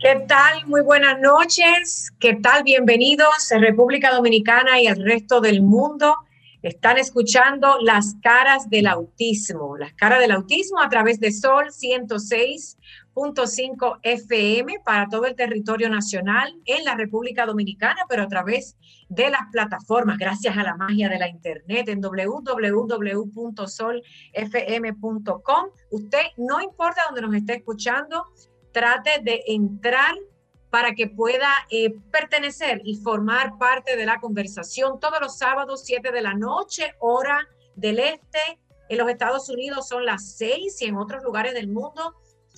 ¿Qué tal? Muy buenas noches. ¿Qué tal? Bienvenidos a República Dominicana y al resto del mundo. Están escuchando las caras del autismo, las caras del autismo a través de Sol 106.5 FM para todo el territorio nacional en la República Dominicana, pero a través de las plataformas, gracias a la magia de la Internet en www.solfm.com. Usted, no importa dónde nos esté escuchando, trate de entrar para que pueda eh, pertenecer y formar parte de la conversación todos los sábados, 7 de la noche, hora del este. En los Estados Unidos son las 6 y en otros lugares del mundo.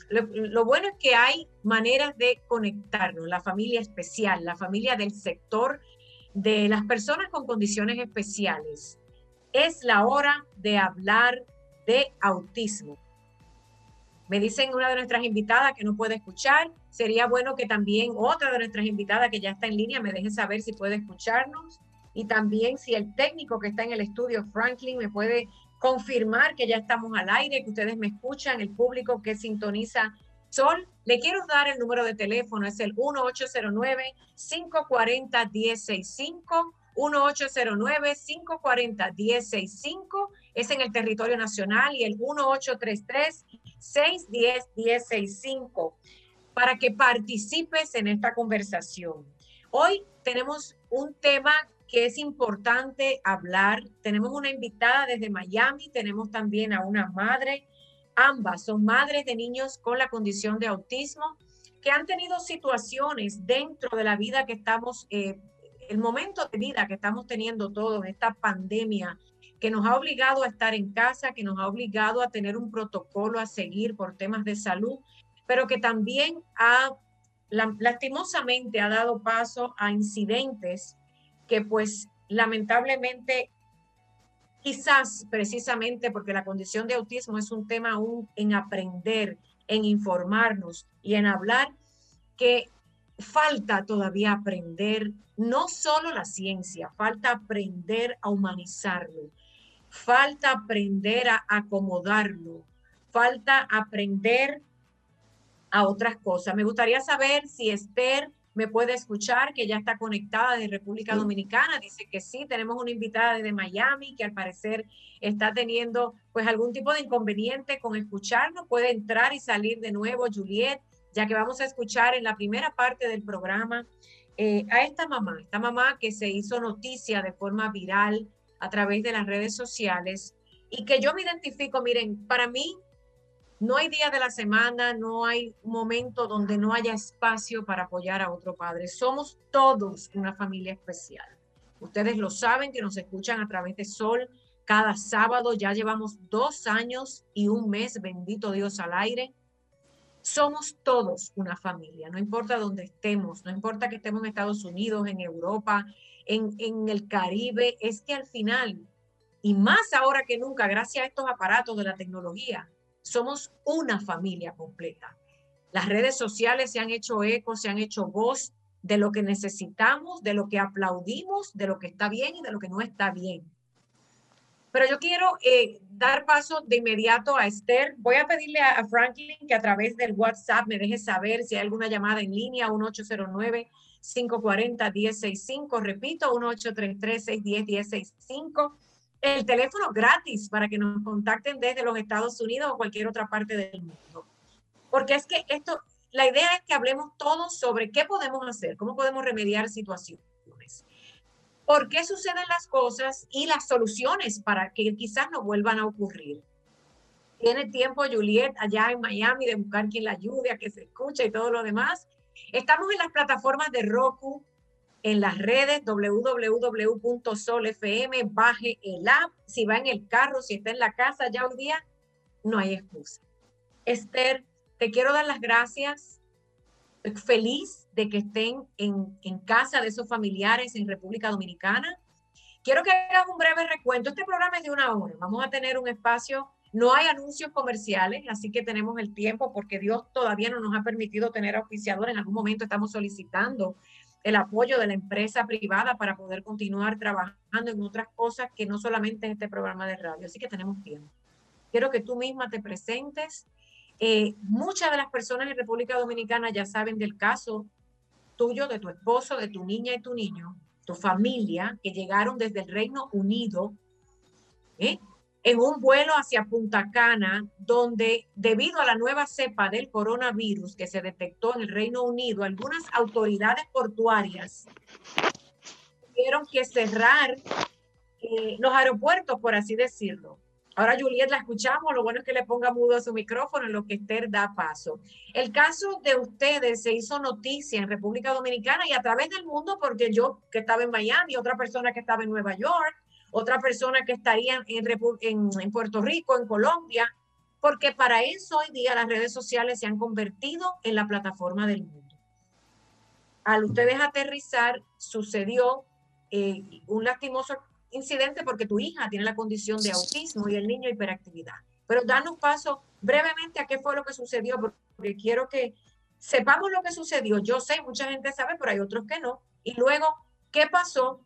Lo, lo, bueno es que hay maneras de conectarnos, la familia especial, la familia del sector de las personas con condiciones especiales. Es la hora de hablar de autismo. Me dicen una de nuestras invitadas que no puede escuchar. Sería bueno que también otra de nuestras invitadas que ya está en línea me deje saber si puede escucharnos. Y también si el técnico que está en el estudio, Franklin, me puede confirmar que ya estamos al aire, que ustedes me escuchan, el público que sintoniza Sol. Le quiero dar el número de teléfono, es el 1809-540-1065. 1809-540-1065 es en el territorio nacional y el 1833-610-1065 para que participes en esta conversación. Hoy tenemos un tema que es importante hablar. Tenemos una invitada desde Miami, tenemos también a una madre. Ambas son madres de niños con la condición de autismo que han tenido situaciones dentro de la vida que estamos, eh, el momento de vida que estamos teniendo todos, esta pandemia que nos ha obligado a estar en casa, que nos ha obligado a tener un protocolo a seguir por temas de salud, pero que también ha lastimosamente ha dado paso a incidentes que pues lamentablemente quizás precisamente porque la condición de autismo es un tema aún en aprender, en informarnos y en hablar, que falta todavía aprender no solo la ciencia, falta aprender a humanizarlo, falta aprender a acomodarlo, falta aprender a otras cosas. Me gustaría saber si Esther me puede escuchar, que ya está conectada de República Dominicana. Dice que sí, tenemos una invitada desde Miami que al parecer está teniendo pues algún tipo de inconveniente con escucharnos. Puede entrar y salir de nuevo, Juliet, ya que vamos a escuchar en la primera parte del programa eh, a esta mamá, esta mamá que se hizo noticia de forma viral a través de las redes sociales y que yo me identifico, miren, para mí no hay día de la semana, no hay momento donde no haya espacio para apoyar a otro padre. Somos todos una familia especial. Ustedes lo saben que nos escuchan a través de Sol cada sábado. Ya llevamos dos años y un mes, bendito Dios, al aire. Somos todos una familia, no importa dónde estemos, no importa que estemos en Estados Unidos, en Europa, en, el Caribe, es que al final, y más ahora que nunca, gracias a estos aparatos de la tecnología, somos una familia completa. Las redes sociales se han hecho eco, se han hecho voz de lo que necesitamos, de lo que aplaudimos, de lo que está bien y de lo que no está bien. Pero yo quiero eh, dar paso de inmediato a Esther. Voy a pedirle a, Franklin que a través del WhatsApp me deje saber si hay alguna llamada en línea, 1809 540-1065. Repito, 1833-610-1065. El teléfono gratis para que nos contacten desde los Estados Unidos o cualquier otra parte del mundo. Porque es que esto, la idea es que hablemos todos sobre qué podemos hacer, cómo podemos remediar situaciones, por qué suceden las cosas y las soluciones para que quizás no vuelvan a ocurrir. Tiene tiempo Juliet allá en Miami de buscar quien la ayude a que se escuche y todo lo demás. Estamos en las plataformas de Roku, en las redes www.solfm, baje el app, si va en el carro, si está en la casa ya un día, no hay excusa. Esther, te quiero dar las gracias. Feliz de que estén en, en casa de esos familiares en República Dominicana. Quiero que hagas un breve recuento. Este programa es de una hora. Vamos a tener un espacio. No hay anuncios comerciales, así que tenemos el tiempo porque Dios todavía no nos ha permitido tener auspiciador. En algún momento estamos solicitando el apoyo de la empresa privada para poder continuar trabajando en otras cosas que no solamente en este programa de radio. Así que tenemos tiempo. Quiero que tú misma te presentes. Eh, muchas de las personas en República Dominicana ya saben del caso tuyo, de tu esposo, de tu niña y tu niño, tu familia, que llegaron desde el Reino Unido ¿eh? en un vuelo hacia Punta Cana, donde debido a la nueva cepa del coronavirus que se detectó en el Reino Unido, algunas autoridades portuarias tuvieron que cerrar eh, los aeropuertos, por así decirlo. Ahora Juliet la escuchamos, lo bueno es que le ponga mudo a su micrófono en lo que Esther da paso. El caso de ustedes se hizo noticia en República Dominicana y a través del mundo porque yo que estaba en Miami, otra persona que estaba en Nueva York, otra persona que estaría en, Puerto Rico, en Colombia, porque para eso hoy día las redes sociales se han convertido en la plataforma del mundo. Al ustedes aterrizar, sucedió eh, un lastimoso incidente porque tu hija tiene la condición de autismo y el niño hiperactividad. Pero danos paso brevemente a qué fue lo que sucedió, porque quiero que sepamos lo que sucedió. Yo sé, mucha gente sabe, pero hay otros que no. Y luego, ¿qué pasó?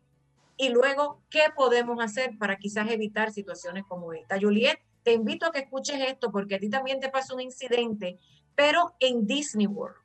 y luego qué podemos hacer para quizás evitar situaciones como esta. Juliet, te invito a que escuches esto porque a ti también te pasó un incidente, pero en Disney World,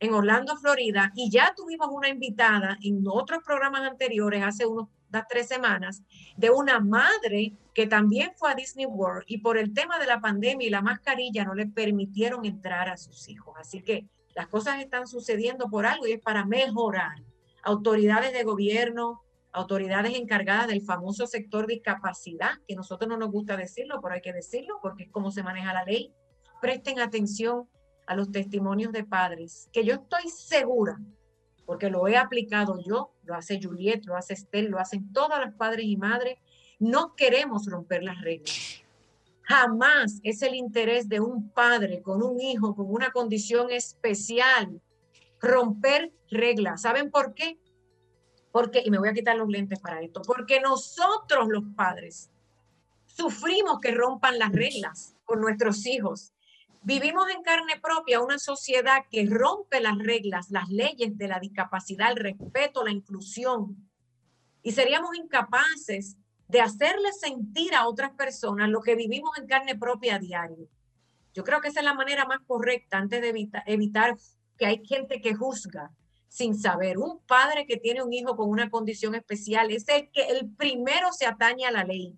en Orlando, Florida, y ya tuvimos una invitada en otros programas anteriores, hace unas tres semanas, de una madre que también fue a Disney World y por el tema de la pandemia y la mascarilla no le permitieron entrar a sus hijos. Así que las cosas están sucediendo por algo y es para mejorar. Autoridades de gobierno, autoridades encargadas del famoso sector discapacidad, que nosotros no nos gusta decirlo, pero hay que decirlo porque es como se maneja la ley, presten atención a los testimonios de padres, que yo estoy segura, porque lo he aplicado yo, lo hace Juliet, lo hace Estel, lo hacen todas las padres y madres, no queremos romper las reglas. Jamás es el interés de un padre con un hijo con una condición especial romper reglas. ¿Saben por qué? Porque, y me voy a quitar los lentes para esto, porque nosotros los padres sufrimos que rompan las reglas con nuestros hijos. Vivimos en carne propia una sociedad que rompe las reglas, las leyes de la discapacidad, el respeto, la inclusión. Y seríamos incapaces de hacerle sentir a otras personas lo que vivimos en carne propia a diario. Yo creo que esa es la manera más correcta antes de evitar que hay gente que juzga sin saber. Un padre que tiene un hijo con una condición especial es el que el primero se atañe a la ley,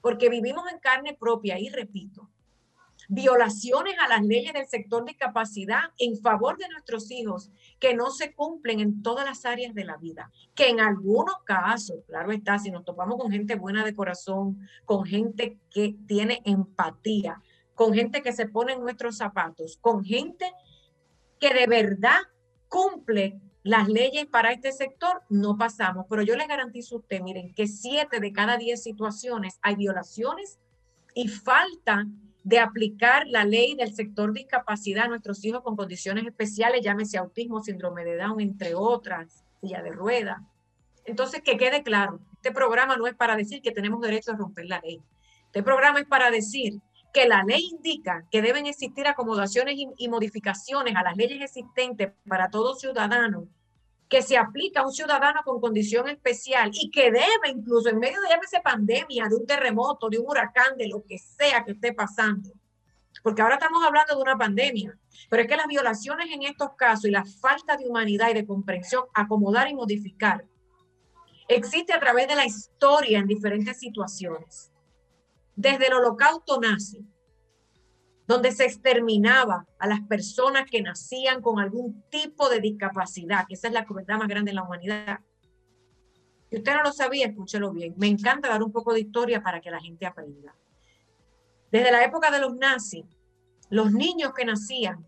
porque vivimos en carne propia y repito, violaciones a las leyes del sector de discapacidad en favor de nuestros hijos que no se cumplen en todas las áreas de la vida, que en algunos casos, claro está, si nos topamos con gente buena de corazón, con gente que tiene empatía, con gente que se pone en nuestros zapatos, con gente que de verdad cumple las leyes para este sector no pasamos, pero yo les garantizo a usted, miren, que siete de cada diez situaciones hay violaciones y falta de aplicar la ley del sector discapacidad a nuestros hijos con condiciones especiales, llámese autismo, síndrome de Down, entre otras, silla de rueda. Entonces, que quede claro, este programa no es para decir que tenemos derecho a romper la ley. Este programa es para decir que la ley indica que deben existir acomodaciones y, modificaciones a las leyes existentes para todo ciudadano que se aplica a un ciudadano con condición especial y que debe incluso en medio de esa pandemia, de un terremoto, de un huracán, de lo que sea que esté pasando. Porque ahora estamos hablando de una pandemia, pero es que las violaciones en estos casos y la falta de humanidad y de comprensión, acomodar y modificar, existe a través de la historia en diferentes situaciones. Desde el holocausto nazi, donde se exterminaba a las personas que nacían con algún tipo de discapacidad, que esa es la crueldad más grande de la humanidad. Si usted no lo sabía, escúchelo bien. Me encanta dar un poco de historia para que la gente aprenda. Desde la época de los nazis, los niños que nacían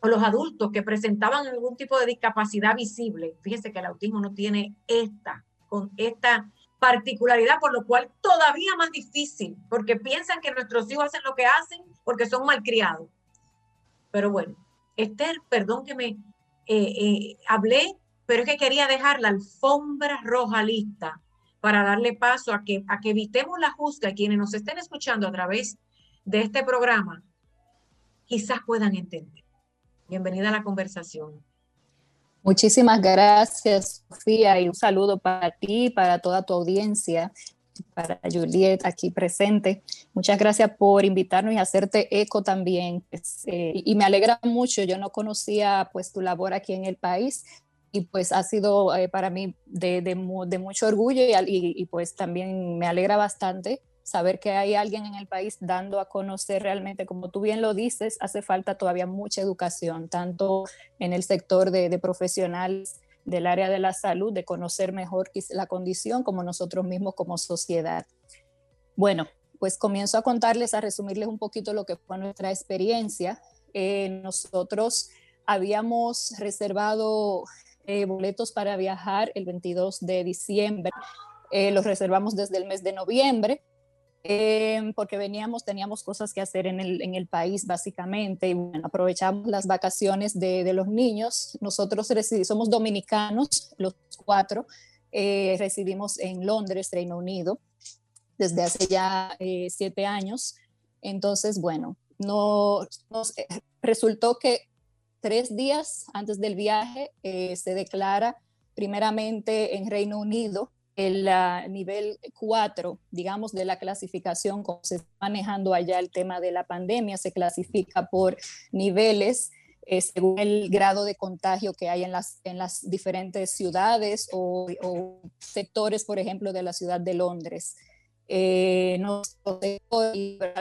o los adultos que presentaban algún tipo de discapacidad visible, fíjese que el autismo no tiene esta, con esta particularidad, por lo cual todavía más difícil, porque piensan que nuestros hijos hacen lo que hacen porque son malcriados. Pero bueno, Esther, perdón que me eh, eh, hablé, pero es que quería dejar la alfombra roja lista para darle paso a que, a que evitemos la juzga. Quienes nos estén escuchando a través de este programa, quizás puedan entender. Bienvenida a la conversación. Muchísimas gracias, Sofía, y un saludo para ti, para toda tu audiencia, para Juliet aquí presente. Muchas gracias por invitarnos y hacerte eco también. Pues, eh, y me alegra mucho, yo no conocía pues tu labor aquí en el país y pues ha sido eh, para mí de, mucho orgullo y, y, pues también me alegra bastante saber que hay alguien en el país dando a conocer realmente, como tú bien lo dices, hace falta todavía mucha educación, tanto en el sector de, profesionales del área de la salud, de conocer mejor la condición como nosotros mismos como sociedad. Bueno, pues comienzo a contarles, a resumirles un poquito lo que fue nuestra experiencia. Eh, nosotros habíamos reservado eh, boletos para viajar el 22 de diciembre. Eh, los reservamos desde el mes de noviembre Em, porque veníamos, teníamos cosas que hacer en el, en el país básicamente y bueno, aprovechamos las vacaciones de, de los niños. Nosotros somos dominicanos, los cuatro, eh, residimos en Londres, Reino Unido, desde hace ya eh, siete años. Entonces, bueno, no, nos eh, resultó que tres días antes del viaje se declara primeramente en Reino Unido el nivel 4, digamos, de la clasificación, como se está manejando allá el tema de la pandemia, se clasifica por niveles eh, según el grado de contagio que hay en las, en las diferentes ciudades o, sectores, por ejemplo, de la ciudad de Londres. Eh,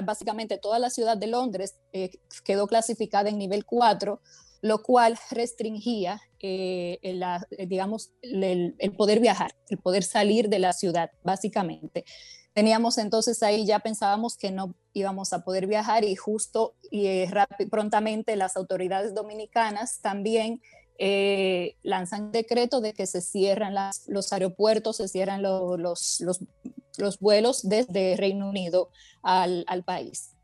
básicamente toda la ciudad de Londres eh, quedó clasificada en nivel 4 lo cual restringía, eh, eh, digamos, el, poder viajar, el poder salir de la ciudad, básicamente. Teníamos entonces ahí, ya pensábamos que no íbamos a poder viajar y justo y eh, prontamente las autoridades dominicanas también lanzan decreto de que se cierran los aeropuertos, se cierran los, los, vuelos desde Reino Unido al país.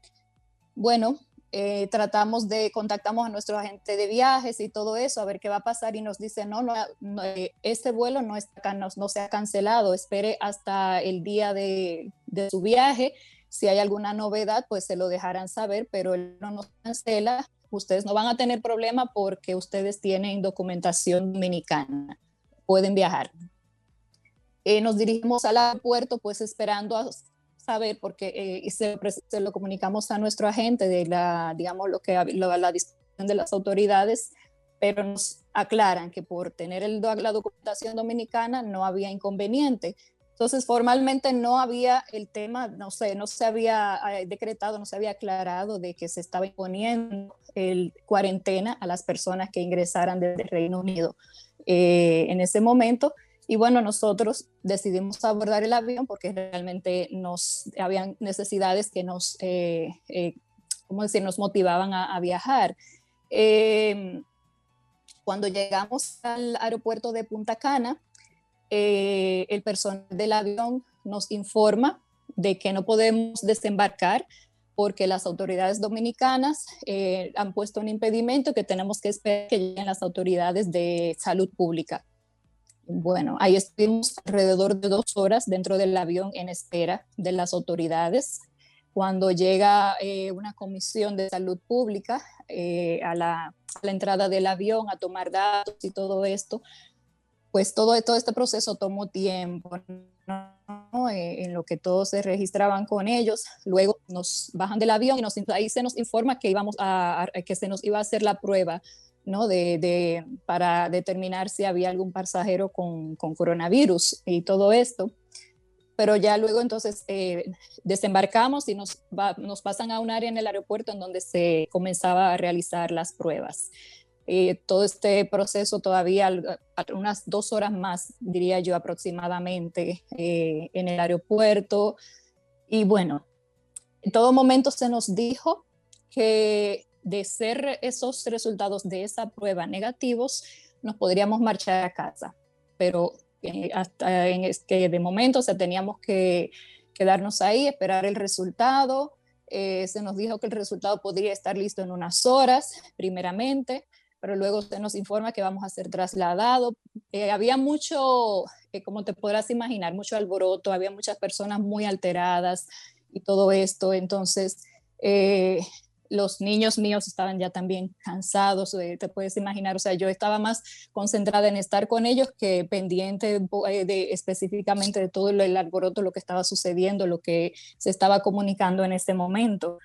Bueno, eh, tratamos de, contactamos a nuestro agente de viajes y todo eso, a ver qué va a pasar y nos dice, no, no, eh, este vuelo no, está, no, no, se ha cancelado, espere hasta el día de, de, su viaje, si hay alguna novedad, pues se lo dejarán saber, pero él no nos cancela, ustedes no van a tener problema porque ustedes tienen documentación dominicana, pueden viajar. Eh, nos dirigimos al aeropuerto, pues esperando a, saber porque eh, se, se, lo comunicamos a nuestro agente de la, digamos, lo que la disposición de las autoridades, pero nos aclaran que por tener el, la documentación dominicana no había inconveniente. Entonces, formalmente no había el tema, no sé, no se había eh, decretado, no se había aclarado de que se estaba imponiendo el cuarentena a las personas que ingresaran desde Reino Unido eh, en ese momento. Y bueno, nosotros decidimos abordar el avión porque realmente nos habían necesidades que nos, eh, eh decir?, nos motivaban a, viajar. Em, cuando llegamos al aeropuerto de Punta Cana, eh, el personal del avión nos informa de que no podemos desembarcar porque las autoridades dominicanas eh, han puesto un impedimento que tenemos que esperar que lleguen las autoridades de salud pública. Bueno, ahí estuvimos alrededor de dos horas dentro del avión en espera de las autoridades. Cuando llega eh, una comisión de salud pública eh, a, la, entrada del avión a tomar datos y todo esto, pues todo, este proceso tomó tiempo, eh, en lo que todos se registraban con ellos. Luego nos bajan del avión y nos, ahí se nos informa que, íbamos a, que se nos iba a hacer la prueba ¿no? De, para determinar si había algún pasajero con, coronavirus y todo esto. Pero ya luego entonces eh, desembarcamos y nos, nos pasan a un área en el aeropuerto en donde se comenzaba a realizar las pruebas. Eh, todo este proceso todavía unas dos horas más, diría yo aproximadamente, eh, en el aeropuerto. Y bueno, en todo momento se nos dijo que de ser esos resultados de esa prueba negativos, nos podríamos marchar a casa. Pero eh, hasta en de momento se teníamos que quedarnos ahí, esperar el resultado. Eh, se nos dijo que el resultado podría estar listo en unas horas, primeramente, pero luego se nos informa que vamos a ser trasladados. Eh, había mucho como te podrás imaginar, mucho alboroto, había muchas personas muy alteradas y todo esto. Entonces, los niños míos estaban ya también cansados, te puedes imaginar, o sea, yo estaba más concentrada en estar con ellos que pendiente de, específicamente de todo el alboroto, lo que estaba sucediendo, lo que se estaba comunicando en ese momento.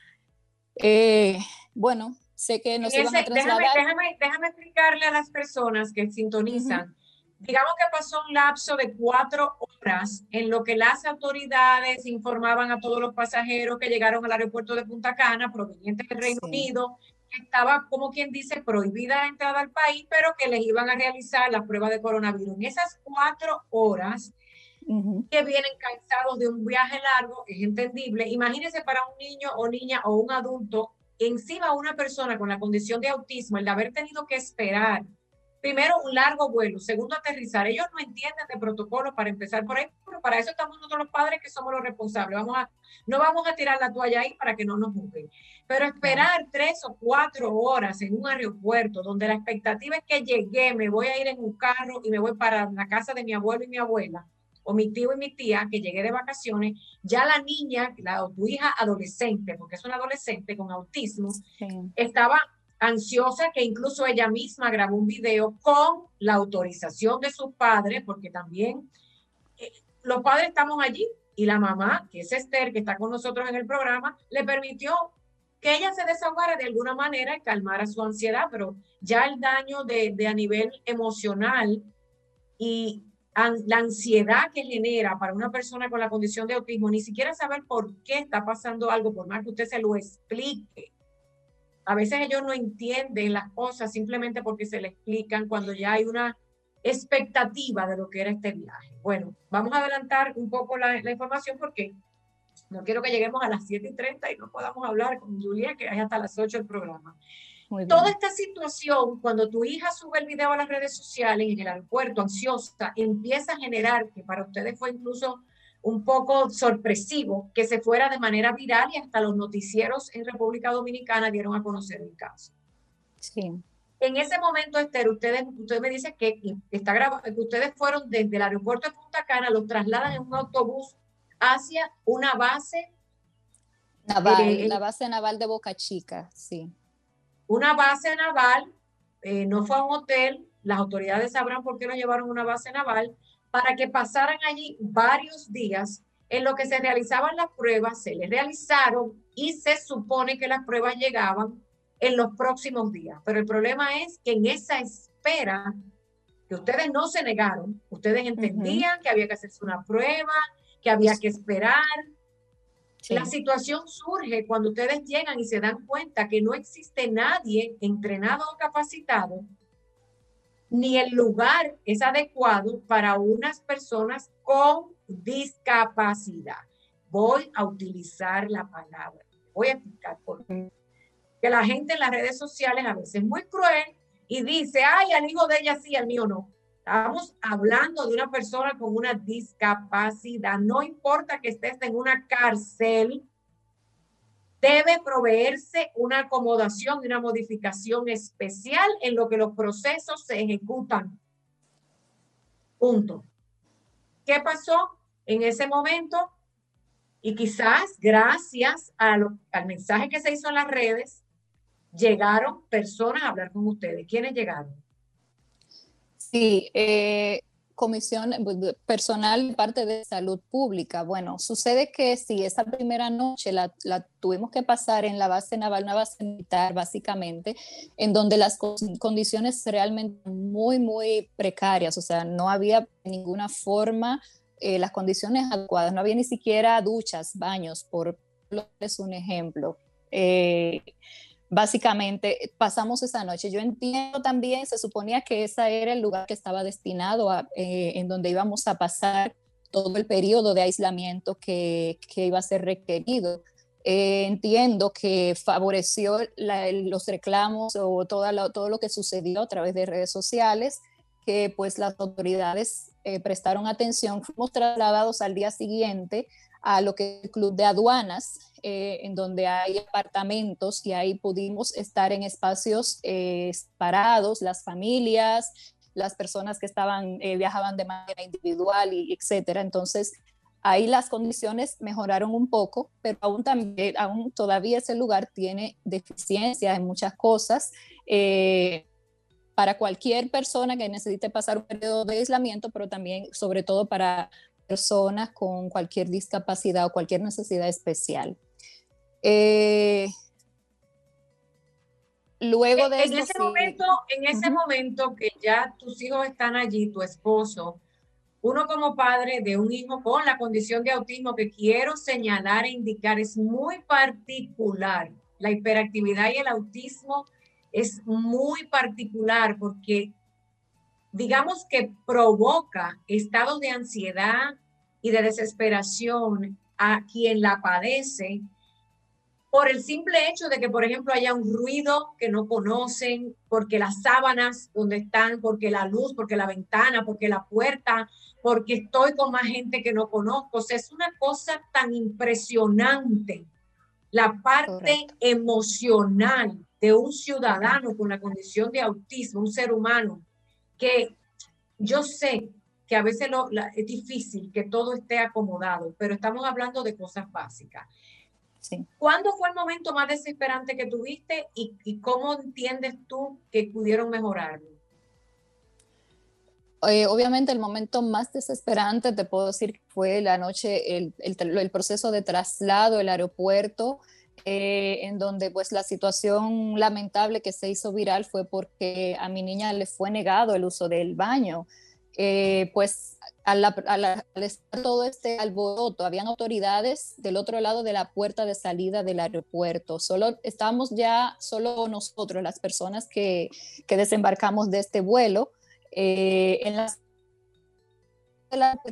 Eh, bueno, sé que nos iban a trasladar. Déjame, déjame, explicarle a las personas que sintonizan digamos que pasó un lapso de cuatro horas en lo que las autoridades informaban a todos los pasajeros que llegaron al aeropuerto de Punta Cana, provenientes del Reino Unido, que estaba, como quien dice, prohibida la entrada al país, pero que les iban a realizar la prueba de coronavirus. En esas cuatro horas que vienen cansados de un viaje largo, es entendible. Imagínense para un niño o niña o un adulto, encima una persona con la condición de autismo, el de haber tenido que esperar primero, un largo vuelo. Segundo, aterrizar. Ellos no entienden de protocolo para empezar por ahí, pero para eso estamos nosotros los padres que somos los responsables. Vamos a, no vamos a tirar la toalla ahí para que no nos juzguen. Pero esperar tres o cuatro horas en un aeropuerto donde la expectativa es que llegué, me voy a ir en un carro y me voy para la casa de mi abuelo y mi abuela, o mi tío y mi tía, que llegué de vacaciones, ya la niña, la, tu hija adolescente, porque es una adolescente con autismo, estaba ansiosa que incluso ella misma grabó un video con la autorización de sus padres, porque también eh, los padres estamos allí y la mamá, que es Esther, que está con nosotros en el programa, le permitió que ella se desahogara de alguna manera y calmara su ansiedad, pero ya el daño de, a nivel emocional y la ansiedad que genera para una persona con la condición de autismo, ni siquiera saber por qué está pasando algo, por más que usted se lo explique, a veces ellos no entienden las cosas simplemente porque se le explican cuando ya hay una expectativa de lo que era este viaje. Bueno, vamos a adelantar un poco la, información porque no quiero que lleguemos a las 7 y 30 y no podamos hablar con Julia, que hay hasta las 8 el programa. Toda esta situación, cuando tu hija sube el video a las redes sociales en el aeropuerto, ansiosa, empieza a generar, que para ustedes fue incluso un poco sorpresivo que se fuera de manera viral y hasta los noticieros en República Dominicana dieron a conocer el caso. Sí. En ese momento, Esther, ustedes, usted me dice que está grabado, que ustedes fueron desde el aeropuerto de Punta Cana, los trasladan en un autobús hacia una base naval, eh, la base naval de Boca Chica, sí. Una base naval, eh, no fue a un hotel, las autoridades sabrán por qué lo llevaron a una base naval, para que pasaran allí varios días en lo que se realizaban las pruebas, se les realizaron y se supone que las pruebas llegaban en los próximos días. Pero el problema es que en esa espera, que ustedes no se negaron, ustedes entendían que había que hacerse una prueba, que había que esperar. La situación surge cuando ustedes llegan y se dan cuenta que no existe nadie entrenado o capacitado ni el lugar es adecuado para unas personas con discapacidad. Voy a utilizar la palabra. Voy a explicar por qué. Que la gente en las redes sociales a veces es muy cruel y dice, ay, al hijo de ella sí, al mío no. Estamos hablando de una persona con una discapacidad. No importa que estés en una cárcel, debe proveerse una acomodación y una modificación especial en lo que los procesos se ejecutan. Punto. ¿Qué pasó en ese momento? Y quizás gracias al mensaje que se hizo en las redes, llegaron personas a hablar con ustedes. ¿Quiénes llegaron? Sí, eh, comisión personal parte de salud pública. Bueno, sucede que si esa primera noche la, tuvimos que pasar en la base naval, una base militar básicamente, en donde las condiciones realmente muy, muy precarias, o sea, no había ninguna forma eh, las condiciones adecuadas, no había ni siquiera duchas, baños, por es un ejemplo. Eh, básicamente pasamos esa noche. Yo entiendo también, se suponía que ese era el lugar que estaba destinado a, eh, en donde íbamos a pasar todo el periodo de aislamiento que, que iba a ser requerido. Eh, entiendo que favoreció los reclamos o toda todo lo que sucedió a través de redes sociales, que pues las autoridades eh, prestaron atención. Fuimos trasladados al día siguiente a lo que el Club de Aduanas, eh, en donde hay apartamentos y ahí pudimos estar en espacios eh, parados, las familias, las personas que estaban, eh, viajaban de manera individual y etcétera. Entonces, ahí las condiciones mejoraron un poco, pero aún, también, aún todavía ese lugar tiene deficiencias en muchas cosas. Eh, para cualquier persona que necesite pasar un periodo de aislamiento, pero también, sobre todo, para personas con cualquier discapacidad o cualquier necesidad especial. Eh, luego de en ese momento, en ese momento que ya tus hijos están allí, tu esposo, uno como padre de un hijo con la condición de autismo que quiero señalar e indicar es muy particular. La hiperactividad y el autismo es muy particular porque digamos que provoca estados de ansiedad y de desesperación a quien la padece por el simple hecho de que, por ejemplo, haya un ruido que no conocen, porque las sábanas donde están, porque la luz, porque la ventana, porque la puerta, porque estoy con más gente que no conozco. O sea, es una cosa tan impresionante la parte emocional de un ciudadano con la condición de autismo, un ser humano, que yo sé que a veces es difícil que todo esté acomodado, pero estamos hablando de cosas básicas. ¿Cuándo fue el momento más desesperante que tuviste y, cómo entiendes tú que pudieron mejorarlo? Eh, obviamente el momento más desesperante, te puedo decir, fue la noche, el, el, proceso de traslado, el aeropuerto, eh, en donde pues la situación lamentable que se hizo viral fue porque a mi niña le fue negado el uso del baño. Eh, pues al, estar todo este alboroto, habían autoridades del otro lado de la puerta de salida del aeropuerto. Solo estábamos ya, solo nosotros, las personas que, que desembarcamos de este vuelo, eh, en las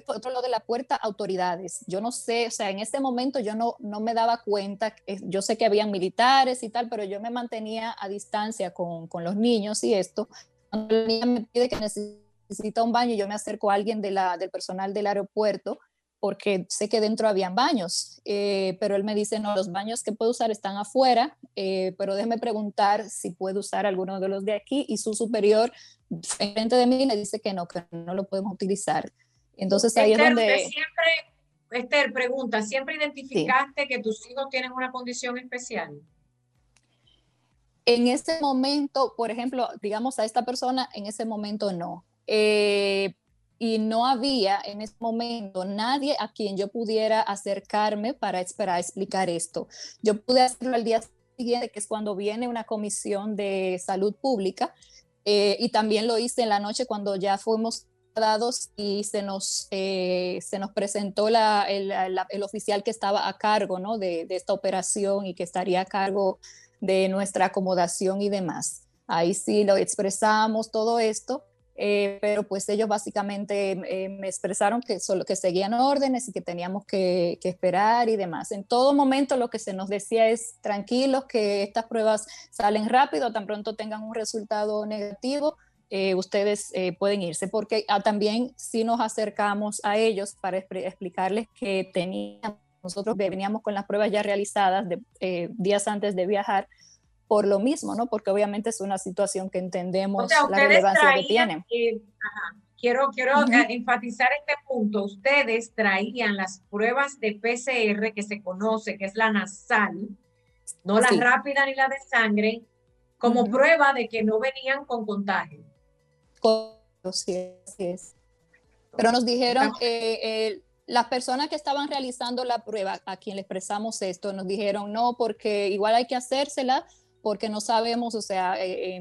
otro lado de la puerta autoridades. Yo no sé, o sea, en ese momento yo no, no me daba cuenta, yo sé que habían militares y tal, pero yo me mantenía a distancia con, con los niños y esto. Cuando la niña me pide que necesita un baño, yo me acerco a alguien de la, del personal del aeropuerto porque sé que dentro habían baños, eh, pero él me dice, no, los baños que puedo usar están afuera, eh, pero déjeme preguntar si puedo usar alguno de los de aquí y su superior frente de mí le dice que no, que no lo podemos utilizar. Entonces ahí es donde... Siempre, Esther, pregunta, ¿siempre identificaste que tus hijos tienen una condición especial? En ese momento, por ejemplo, digamos a esta persona, en ese momento no. Eh, y no había en ese momento nadie a quien yo pudiera acercarme para esperar a explicar esto. Yo pude hacerlo al día siguiente, que es cuando viene una comisión de salud pública, eh, y también lo hice en la noche cuando ya fuimos dados y se nos, eh, se nos presentó el, el, oficial que estaba a cargo ¿no? de, de, esta operación y que estaría a cargo de nuestra acomodación y demás. Ahí sí lo expresamos todo esto eh, pero pues ellos básicamente eh, me expresaron que solo que seguían órdenes y que teníamos que, esperar y demás. En todo momento lo que se nos decía es tranquilos que estas pruebas salen rápido, tan pronto tengan un resultado negativo, eh, ustedes pueden irse, porque ah, también si nos acercamos a ellos para explicarles que teníamos, nosotros veníamos con las pruebas ya realizadas de, días antes de viajar, por lo mismo, ¿no? Porque obviamente es una situación que entendemos la relevancia que tiene. Eh, quiero quiero enfatizar este punto. Ustedes traían las pruebas de PCR que se conoce, que es la nasal, no la rápida ni la de sangre, como prueba de que no venían con contagio. Sí, es. Pero nos dijeron, que eh, las personas que estaban realizando la prueba, a quien le expresamos esto, nos dijeron, no, porque igual hay que hacérsela porque no sabemos, o sea, eh,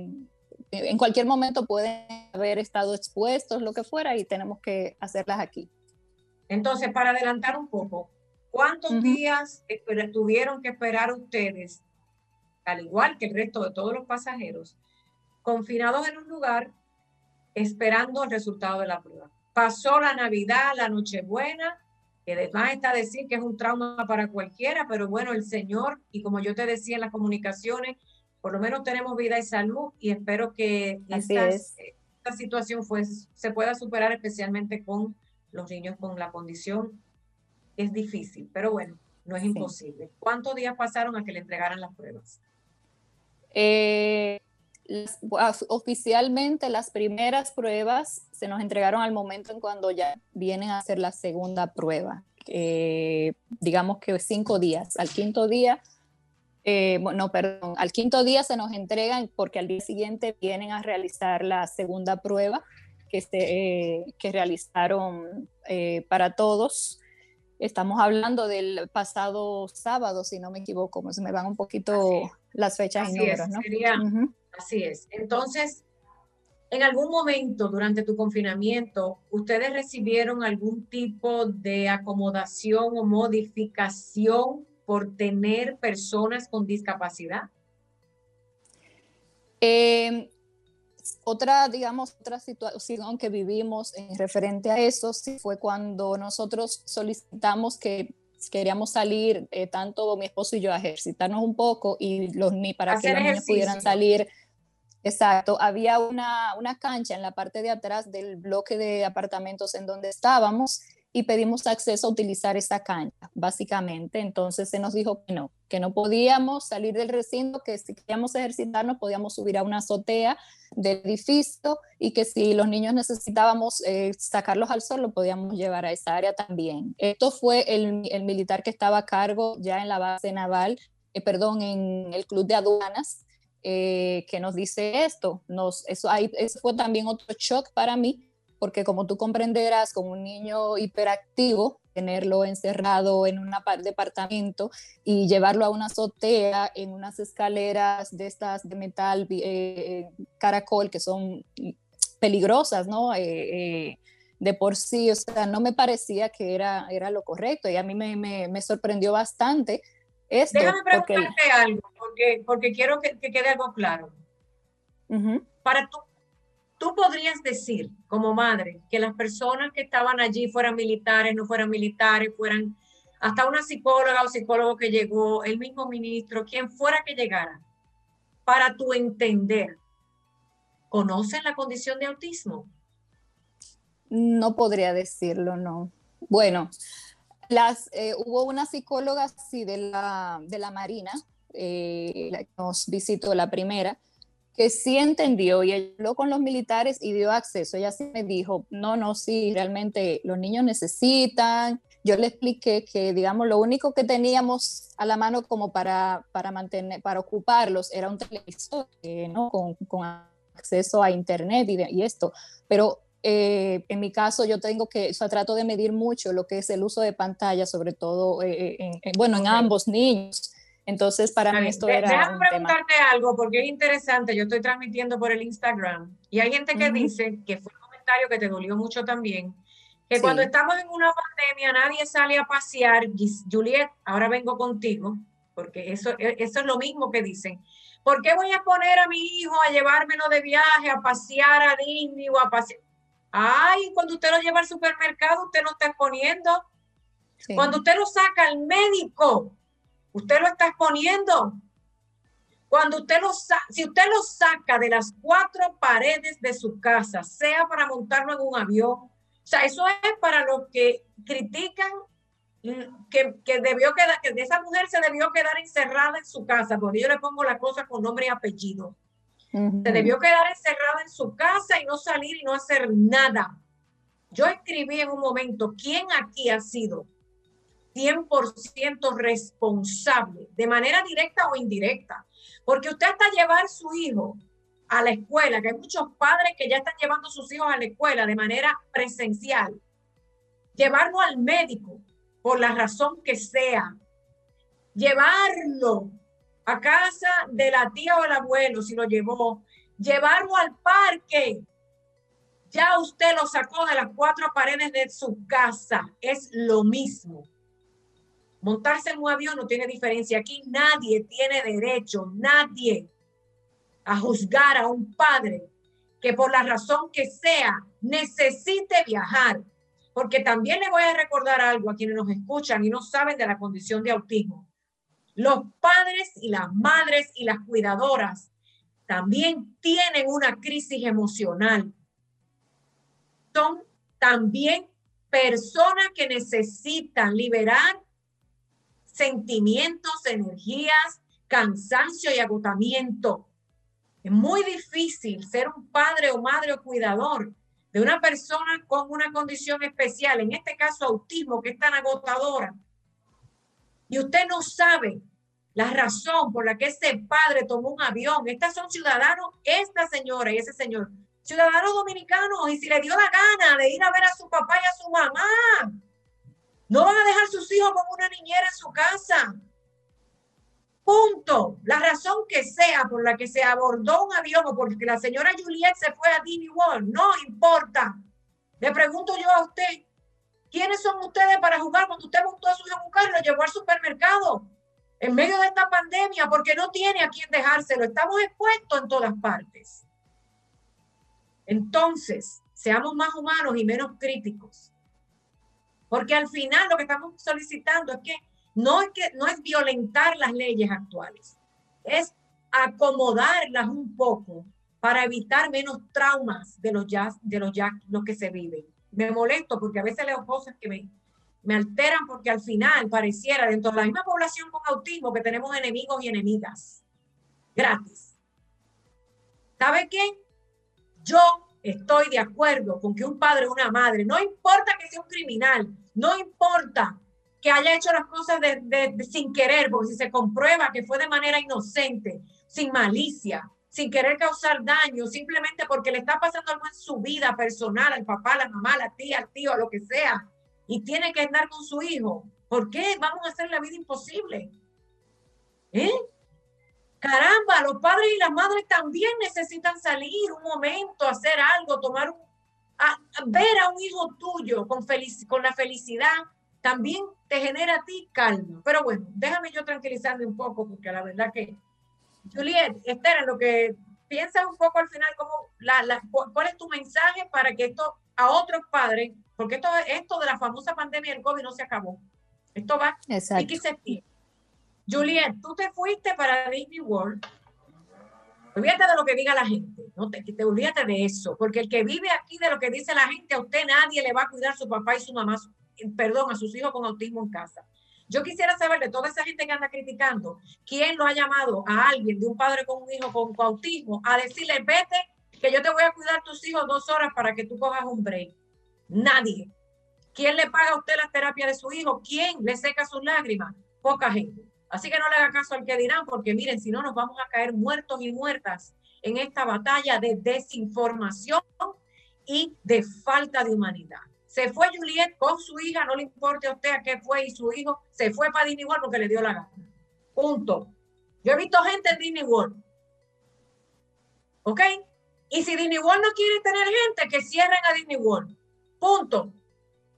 en cualquier momento pueden haber estado expuestos, lo que fuera, y tenemos que hacerlas aquí. Entonces, para adelantar un poco, ¿cuántos días tuvieron que esperar ustedes, al igual que el resto de todos los pasajeros, confinados en un lugar, esperando el resultado de la prueba? Pasó la Navidad, la Nochebuena, que además está decir que es un trauma para cualquiera, pero bueno, el Señor, y como yo te decía en las comunicaciones, por lo menos tenemos vida y salud y espero que esta, esta situación fue, se pueda superar especialmente con los niños con la condición. Es difícil, pero bueno, no es imposible. ¿Cuántos días pasaron a que le entregaran las pruebas? Eh, oficialmente las primeras pruebas se nos entregaron al momento en cuando ya vienen a hacer la segunda prueba. digamos que cinco días. Al quinto día, eh, no, perdón, al quinto día se nos entregan porque al día siguiente vienen a realizar la segunda prueba que, se, eh, que realizaron eh, para todos. Estamos hablando del pasado sábado, si no me equivoco, se me van un poquito las fechas y números, ¿no? Así es. Entonces, en algún momento durante tu confinamiento, ¿ustedes recibieron algún tipo de acomodación o modificación por tener personas con discapacidad? Em, otra, digamos, otra situación que vivimos en referente a eso sí fue cuando nosotros solicitamos que queríamos salir, eh, tanto mi esposo y yo, a ejercitarnos un poco y los ni para que los niños pudieran salir. Exacto, había una, una cancha en la parte de atrás del bloque de apartamentos en donde estábamos y pedimos acceso a utilizar esa cancha, básicamente. Entonces se nos dijo que no, que no podíamos salir del recinto, que si queríamos ejercitarnos podíamos subir a una azotea del edificio y que si los niños necesitábamos eh, sacarlos al sol, lo podíamos llevar a esa área también. Esto fue el, militar que estaba a cargo ya en la base naval, eh, perdón, en el club de aduanas, eh, que nos dice esto. Nos, eso, fue también otro shock para mí porque como tú comprenderás, con un niño hiperactivo, tenerlo encerrado en un departamento y llevarlo a una azotea en unas escaleras de estas de metal eh, caracol que son peligrosas, ¿no? Eh, eh, de por sí, o sea, no me parecía que era, lo correcto y a mí me sorprendió bastante esto. Déjame preguntarte algo, porque, porque quiero que, que quede algo claro. Para tú Tú podrías decir, como madre, que las personas que estaban allí fueran militares, no fueran militares, fueran hasta una psicóloga o psicólogo que llegó, el mismo ministro, quien fuera que llegara, para tu entender, ¿conocen la condición de autismo? No podría decirlo, no. Bueno, las, eh, hubo una psicóloga, sí, de la, de la Marina, eh, la que nos visitó la primera, que sí entendió y habló con los militares y dio acceso. Ella sí me dijo, no, no, sí, realmente los niños necesitan. Yo le expliqué que, digamos, lo único que teníamos a la mano como para, para mantener, para ocuparlos era un televisor, eh, ¿no? Con, con, acceso a internet y, y esto. Pero eh, en mi caso yo tengo que, o sea, trato de medir mucho lo que es el uso de pantalla, sobre todo, eh, bueno, en ambos niños. Entonces, para mí esto era. Déjame preguntarte algo, porque es interesante. Yo estoy transmitiendo por el Instagram y hay gente que dice que fue un comentario que te dolió mucho también. Que cuando estamos en una pandemia nadie sale a pasear. Juliet, ahora vengo contigo, porque eso, e, eso es lo mismo que dicen. ¿Por qué voy a poner a mi hijo a llevármelo de viaje, a pasear a Disney o a pasear? Ay, cuando usted lo lleva al supermercado, usted no está exponiendo. Cuando usted lo saca al médico, Usted lo está exponiendo. Cuando usted lo si usted lo saca de las cuatro paredes de su casa, sea para montarlo en un avión, o sea, eso es para los que critican que, que, debió quedar, que esa mujer se debió quedar encerrada en su casa, porque yo le pongo la cosa con nombre y apellido. Se debió quedar encerrada en su casa y no salir y no hacer nada. Yo escribí en un momento, ¿quién aquí ha sido 100% responsable, de manera directa o indirecta. Porque usted hasta llevar su hijo a la escuela, que hay muchos padres que ya están llevando a sus hijos a la escuela de manera presencial, llevarlo al médico por la razón que sea, llevarlo a casa de la tía o el abuelo si lo llevó, llevarlo al parque. Ya usted lo sacó de las cuatro paredes de su casa. Es lo mismo. Montarse en un avión no tiene diferencia. Aquí nadie tiene derecho, nadie, a juzgar a un padre que por la razón que sea necesite viajar. Porque también le voy a recordar algo a quienes nos escuchan y no saben de la condición de autismo. Los padres y las madres y las cuidadoras también tienen una crisis emocional. Son también personas que necesitan liberar sentimientos, energías, cansancio y agotamiento. Es muy difícil ser un padre o madre o cuidador de una persona con una condición especial, en este caso autismo, que es tan agotadora. Y usted no sabe la razón por la que ese padre tomó un avión. Estas son ciudadanos, esta señora y ese señor, ciudadanos dominicanos, y si le dio la gana de ir a ver a su papá y a su mamá, no van a dejar sus hijos con una niñera en su casa. Punto. La razón que sea por la que se abordó un avión o porque la señora Juliet se fue a Disney World, no importa. Le pregunto yo a usted, ¿quiénes son ustedes para jugar cuando usted montó a su hijo en y lo llevó al supermercado? En medio de esta pandemia, porque no tiene a quién dejárselo. Estamos expuestos en todas partes. Entonces, seamos más humanos y menos críticos. Porque al final lo que estamos solicitando es que no es, que, no es violentar las leyes actuales, es acomodarlas un poco para evitar menos traumas de los ya, de los ya, los que se viven. Me molesto porque a veces leo cosas que me, alteran porque al final pareciera dentro de la misma población con autismo que tenemos enemigos y enemigas. Gratis. ¿Sabe qué? Yo estoy de acuerdo con que un padre o una madre, no importa que sea un criminal, no importa que haya hecho las cosas de, sin querer, porque si se comprueba que fue de manera inocente, sin malicia, sin querer causar daño, simplemente porque le está pasando algo en su vida personal, al papá, a la mamá, a la tía, al tío, a lo que sea, y tiene que andar con su hijo, ¿por qué vamos a hacer la vida imposible? ¿Eh? Caramba, los padres y las madres también necesitan salir un momento, hacer algo, tomar un, ver a un hijo tuyo con, felic, con la felicidad también te genera a ti calma. Pero bueno, déjame yo tranquilizarme un poco, porque la verdad que, Juliet, Esther, lo que piensas un poco al final, cómo, la, cuál es tu mensaje para que esto a otros padres, porque esto, esto de la famosa pandemia del COVID no se acabó. Esto va Exacto. y que se Juliet, tú te fuiste para Disney World. Olvídate de lo que diga la gente, no te, te olvídate de eso, porque el que vive aquí de lo que dice la gente, a usted nadie le va a cuidar su papá y su mamá, perdón, a sus hijos con autismo en casa. Yo quisiera saber de toda esa gente que anda criticando, ¿quién lo ha llamado a alguien de un padre con un hijo con, autismo a decirle, vete, que yo te voy a cuidar tus hijos dos horas para que tú cojas un break? Nadie. ¿Quién le paga a usted la terapia de su hijo? ¿Quién le seca sus lágrimas? Poca gente. Así que no le haga caso al que dirán, porque miren, si no nos vamos a caer muertos y muertas en esta batalla de desinformación y de falta de humanidad. Se fue Juliet con su hija, no le importa a usted a qué fue, y su hijo se fue para Disney World porque le dio la gana. Punto. Yo he visto gente en Disney World. ¿Ok? Y si Disney World no quiere tener gente, que cierren a Disney World. Punto.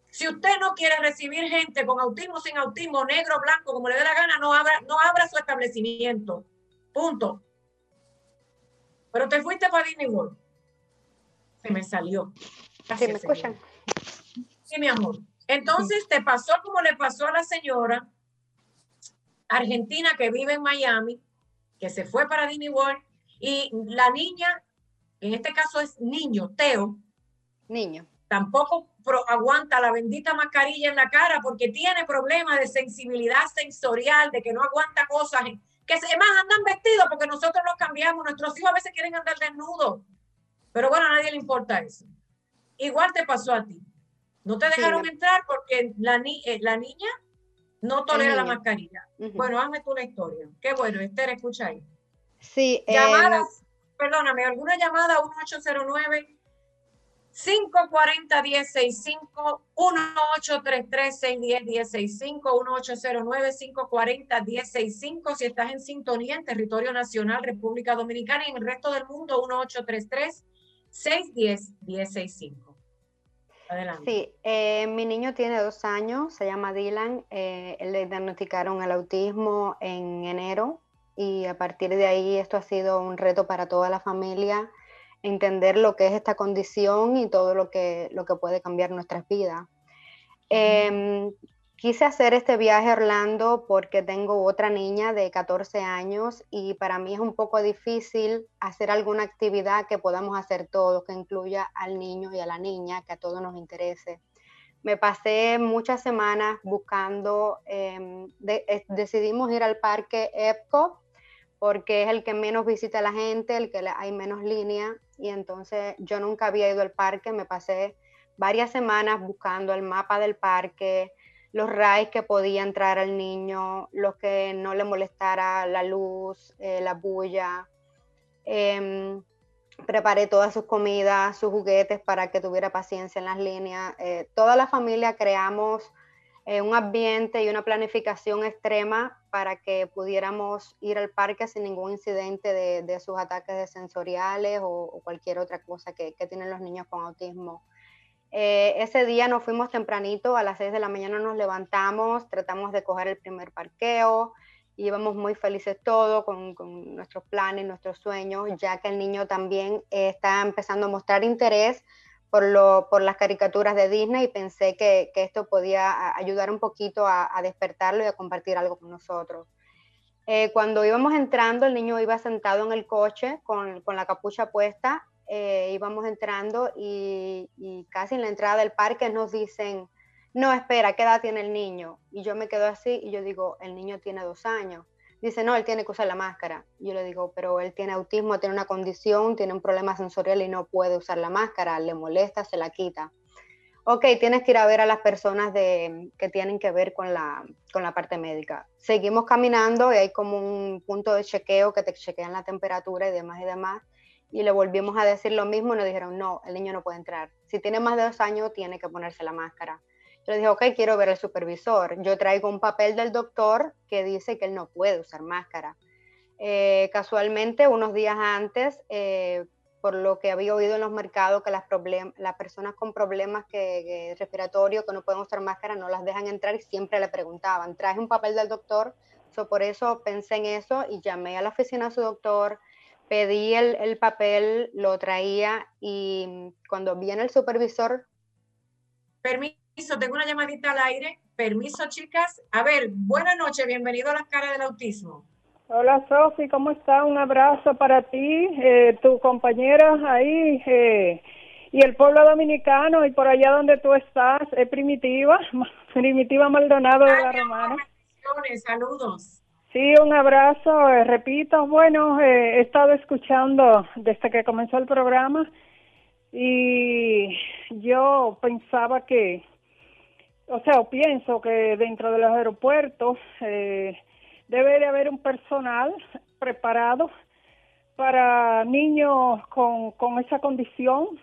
Si usted no quiere recibir gente con autismo, sin autismo, negro, blanco, como le dé la gana, no abra, no abra su establecimiento. Punto. Pero te fuiste para Disney World. Se me salió. sí, me escuchan. Sí, mi amor. Entonces te pasó como le pasó a la señora argentina que vive en Miami, que se fue para Disney World, y la niña, en este caso es niño, Teo. Niño. Tampoco aguanta la bendita mascarilla en la cara porque tiene problemas de sensibilidad sensorial, de que no aguanta cosas, que además andan vestidos porque nosotros los cambiamos, nuestros hijos a veces quieren andar desnudos, pero bueno, a nadie le importa eso. Igual te pasó a ti. No te dejaron entrar porque la, eh, la niña no tolera la mascarilla. Bueno, hazme tú la historia. Qué bueno, Esther, escucha ahí. Sí. Eh, Llamadas, perdóname, alguna llamada 1809 540 1065 1833 610 1065 1809 540 1065 si estás en sintonía en territorio nacional República Dominicana y en el resto del mundo 1833 610 1065 Sí, eh, mi niño tiene dos años, se llama Dylan, eh, le diagnosticaron el autismo en enero y a partir de ahí esto ha sido un reto para toda la familia, entender lo que es esta condición y todo lo que, lo que puede cambiar nuestras vidas. Quise hacer este viaje a Orlando porque tengo otra niña de 14 años y para mí es un poco difícil hacer alguna actividad que podamos hacer todos, que incluya al niño y a la niña, que a todos nos interese. Me pasé muchas semanas buscando, em, eh, decidimos ir al parque EPCO porque es el que menos visita la gente, el que hay menos línea y entonces yo nunca había ido al parque, me pasé varias semanas buscando el mapa del parque, los rayos que podía entrar al niño, los que no le molestara la luz, eh, la bulla. Em, preparé todas sus comidas, sus juguetes para que tuviera paciencia en las líneas. Eh, toda la familia creamos eh, un ambiente y una planificación extrema para que pudiéramos ir al parque sin ningún incidente de, sus ataques de sensoriales o, cualquier otra cosa que, tienen los niños con autismo. Eh, ese día nos fuimos tempranito, a las 6 de la mañana nos levantamos, tratamos de coger el primer parqueo, íbamos muy felices todos con, con, nuestros planes, nuestros sueños, ya que el niño también está empezando a mostrar interés por, lo, por las caricaturas de Disney y pensé que, que esto podía ayudar un poquito a, despertarlo y a compartir algo con nosotros. Eh, cuando íbamos entrando, el niño iba sentado en el coche con, con la capucha puesta, eh, íbamos entrando y, y, casi en la entrada del parque nos dicen, no, espera, ¿qué edad tiene el niño? Y yo me quedo así y yo digo, el niño tiene dos años. Dice, no, él tiene que usar la máscara. Yo le digo, pero él tiene autismo, tiene una condición, tiene un problema sensorial y no puede usar la máscara, le molesta, se la quita. Ok, tienes que ir a ver a las personas de, que tienen que ver con la, con la parte médica. Seguimos caminando y hay como un punto de chequeo que te chequean la temperatura y demás y demás. Y le volvimos a decir lo mismo y nos dijeron, no, el niño no puede entrar. Si tiene más de dos años, tiene que ponerse la máscara. Yo le dije, ok, quiero ver el supervisor. Yo traigo un papel del doctor que dice que él no puede usar máscara. Eh, casualmente, unos días antes, eh, por lo que había oído en los mercados, que las, las personas con problemas que, respiratorios que no pueden usar máscara no las dejan entrar y siempre le preguntaban, traje un papel del doctor, por eso pensé en eso y llamé a la oficina de su doctor, pedí el, el papel, lo traía y cuando viene el supervisor... Permiso, tengo una llamadita al aire. Permiso, chicas. A ver, buenas noches, bienvenido a las caras del autismo. Hola, Sofi, ¿cómo está? Un abrazo para ti, eh, tu compañera ahí eh, y el pueblo dominicano y por allá donde tú estás, es Primitiva, Primitiva Maldonado de la Romana. Saludos. Sí, un abrazo. Eh, repito, bueno, he estado escuchando desde que comenzó el programa y yo pensaba que o sea, pienso que dentro de los aeropuertos eh, debe de haber un personal preparado para niños con, con esa condición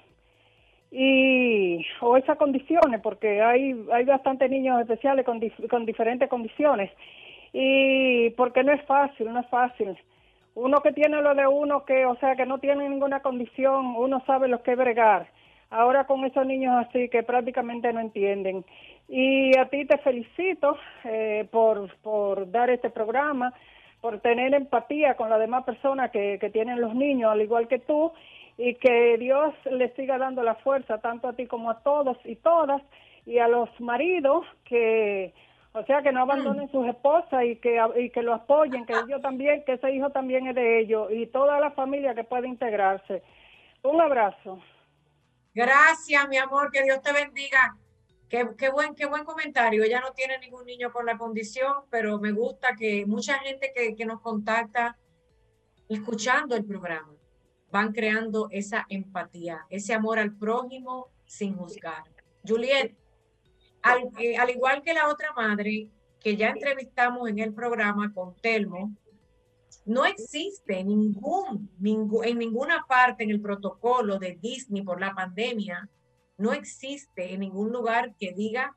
y o esas condiciones porque hay hay bastantes niños especiales con, con diferentes condiciones y porque no es fácil no es fácil. Uno que tiene lo de uno que o sea que no tiene ninguna condición uno sabe lo que bregar. Ahora con esos niños así que prácticamente no entienden. Y a ti te felicito eh, por, por dar este programa, por tener empatía con las demás personas que, que tienen los niños, al igual que tú, y que Dios les siga dando la fuerza, tanto a ti como a todos y todas, y a los maridos que, o sea, que no abandonen sus esposas y que, y que lo apoyen, que ellos también, que ese hijo también es de ellos, y toda la familia que puede integrarse. Un abrazo. Gracias, mi amor, que Dios te bendiga. Qué, buen, qué buen comentario. Ella no tiene ningún niño con la condición, pero me gusta que mucha gente que, que nos contacta escuchando el programa van creando esa empatía, ese amor al prójimo sin juzgar. Juliet, al, eh, al, igual que la otra madre que ya entrevistamos en el programa con Telmo, no existe ningún, ningún, en ninguna parte en el protocolo de Disney por la pandemia no existe en ningún lugar que diga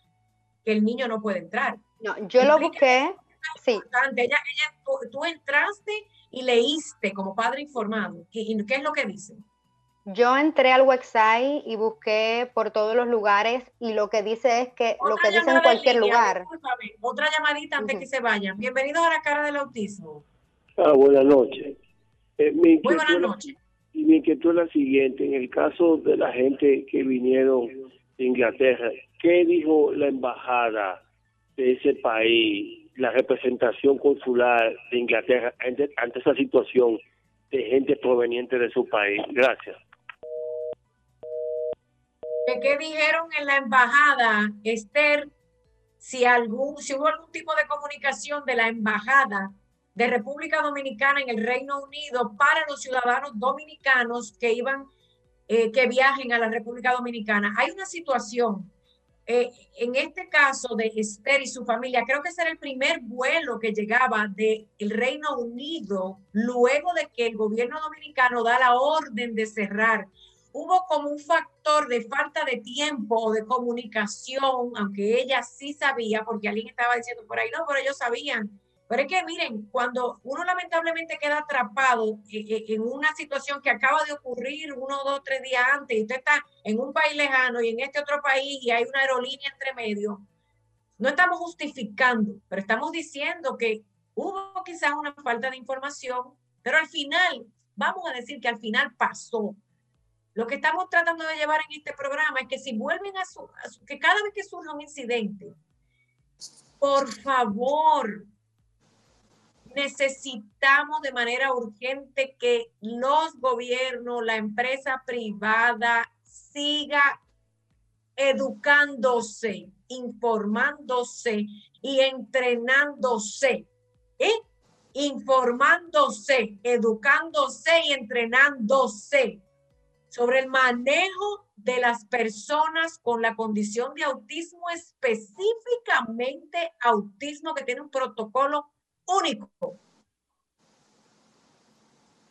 que el niño no puede entrar. No, yo lo busqué. Sí. Ella, tú, entraste y leíste como padre informado. ¿Qué, ¿Qué es lo que dice? Yo entré al website y busqué por todos los lugares y lo que dice es que lo que dice en cualquier lugar. Otra llamadita antes que se vayan. Bienvenidos a la cara del autismo. Ah, buenas noches. Eh, Muy buenas noches. Y mi inquietud es la siguiente, en el caso de la gente que vinieron de Inglaterra, ¿qué dijo la embajada de ese país, la representación consular de Inglaterra ante, esa situación de gente proveniente de su país? Gracias. ¿Qué dijeron en la embajada, Esther? Si, algún, si hubo algún tipo de comunicación de la embajada de República Dominicana en el Reino Unido para los ciudadanos dominicanos que iban, eh, que viajen a la República Dominicana. Hay una situación, eh, en este caso de Esther y su familia, creo que ese era el primer vuelo que llegaba del Reino Unido luego de que el gobierno dominicano da la orden de cerrar hubo como un factor de falta de tiempo o de comunicación, aunque ella sí sabía, porque alguien estaba diciendo por ahí, no, pero ellos sabían. Pero es que miren, cuando uno lamentablemente queda atrapado en una situación que acaba de ocurrir uno, dos, tres días antes, y usted está en un país lejano y en este otro país y hay una aerolínea entre medio, no estamos justificando, pero estamos diciendo que hubo quizás una falta de información, pero al final, vamos a decir que al final pasó. Lo que estamos tratando de llevar en este programa es que si vuelven a, su, que cada vez que surja un incidente, por favor, necesitamos de manera urgente que los gobiernos, la empresa privada siga educándose, informándose y entrenándose. ¿eh? Informándose, educándose y entrenándose sobre el manejo de las personas con la condición de autismo, específicamente autismo que tiene un protocolo único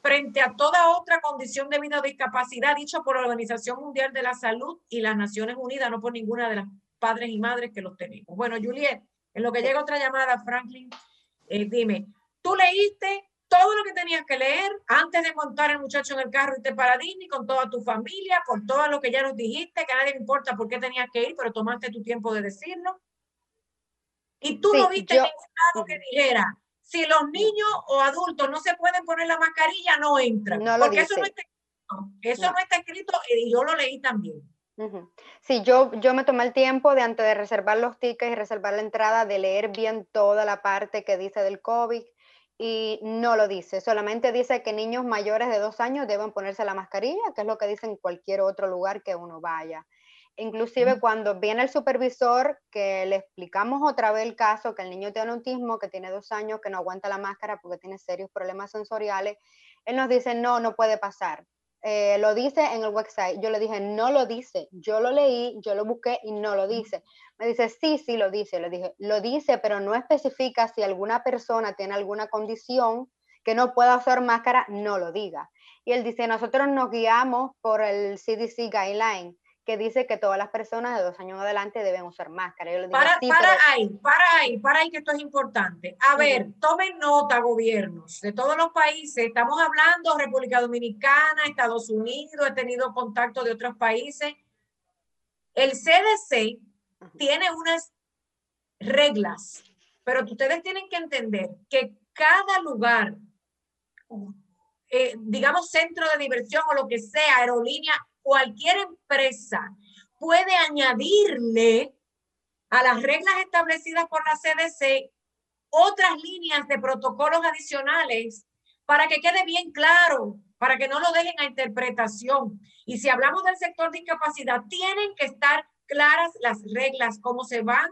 frente a toda otra condición de vida o discapacidad dicho por la Organización Mundial de la Salud y las Naciones Unidas, no por ninguna de las padres y madres que los tenemos. Bueno, Juliet, en lo que llega otra llamada, Franklin, eh, dime, ¿tú leíste todo lo que tenías que leer antes de montar el muchacho en el carro y te para Disney con toda tu familia, con todo lo que ya nos dijiste, que a nadie le importa por qué tenías que ir, pero tomaste tu tiempo de decirlo. Y tú no viste ningún que dijera, si los niños o adultos no se pueden poner la mascarilla, no entran. porque eso no está escrito. Eso no. está escrito y yo lo leí también. Sí, yo, yo me tomé el tiempo de antes de reservar los tickets y reservar la entrada, de leer bien toda la parte que dice del COVID y no lo dice, solamente dice que niños mayores de dos años deben ponerse la mascarilla, que es lo que dice en cualquier otro lugar que uno vaya. Inclusive cuando viene el supervisor, que le explicamos otra vez el caso, que el niño tiene autismo, que tiene dos años, que no aguanta la máscara porque tiene serios problemas sensoriales, él nos dice, no, no puede pasar. Eh, lo dice en el website. Yo le dije, no lo dice. Yo lo leí, yo lo busqué y no lo dice. Me dice, sí, sí lo dice. Le dije, lo dice, pero no especifica si alguna persona tiene alguna condición que no pueda usar máscara, no lo diga. Y él dice, nosotros nos guiamos por el CDC guideline que dice que todas las personas de dos años adelante deben usar máscara. para, para ahí, para ahí, para ahí, que esto es importante. A ver, tomen nota, gobiernos de todos los países. Estamos hablando República Dominicana, Estados Unidos, he tenido contacto de otros países. El CDC tiene unas reglas, pero ustedes tienen que entender que cada lugar, eh, digamos centro de diversión o lo que sea, aerolínea, cualquier empresa puede añadirle a las reglas establecidas por la CDC otras líneas de protocolos adicionales para que quede bien claro, para que no lo dejen a interpretación. Y si hablamos del sector de discapacidad, tienen que estar claras las reglas, cómo se van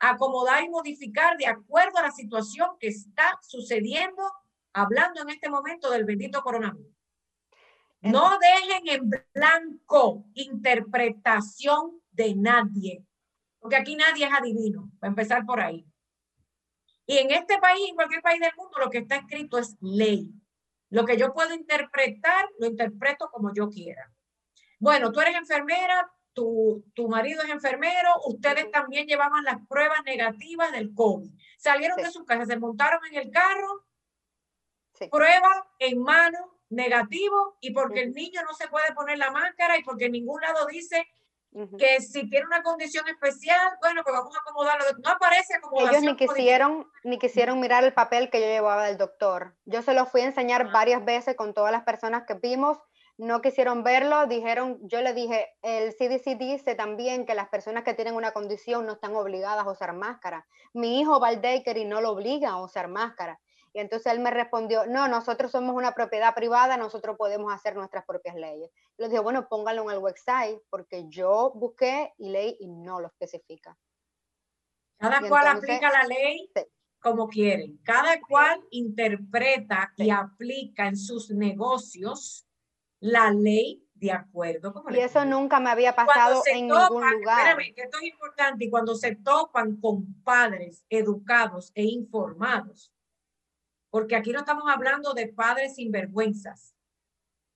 a acomodar y modificar de acuerdo a la situación que está sucediendo, hablando en este momento del bendito coronavirus. No dejen en blanco interpretación de nadie, porque aquí nadie es adivino, para empezar por ahí. Y en este país, en cualquier país del mundo, lo que está escrito es ley. Lo que yo puedo interpretar, lo interpreto como yo quiera. Bueno, tú eres enfermera, tu, tu marido es enfermero, ustedes también llevaban las pruebas negativas del COVID. Salieron de su casa, se montaron en el carro, prueba en mano, negativo y porque el niño no se puede poner la máscara y porque en ningún lado dice que si tiene una condición especial, bueno, pues vamos a acomodarlo. No aparece como Ellos ni quisieron, ni quisieron mirar el papel que yo llevaba del doctor. Yo se lo fui a enseñar ah. varias veces con todas las personas que vimos. No quisieron verlo, dijeron, yo le dije, el CDC dice también que las personas que tienen una condición no están obligadas a usar máscara. Mi hijo va al y no lo obliga a usar máscara. Y entonces él me respondió, no, nosotros somos una propiedad privada, nosotros podemos hacer nuestras propias leyes. le dije, bueno, póngalo en el website, porque yo busqué y leí y no lo especifica. Cada cual aplica la ley como quieren. Cada cual interpreta y aplica en sus negocios la ley de acuerdo. y eso nunca me había pasado en ningún lugar. Espérame, que esto es importante. Y cuando se topan con padres educados e informados, porque aquí no estamos hablando de padres sinvergüenzas.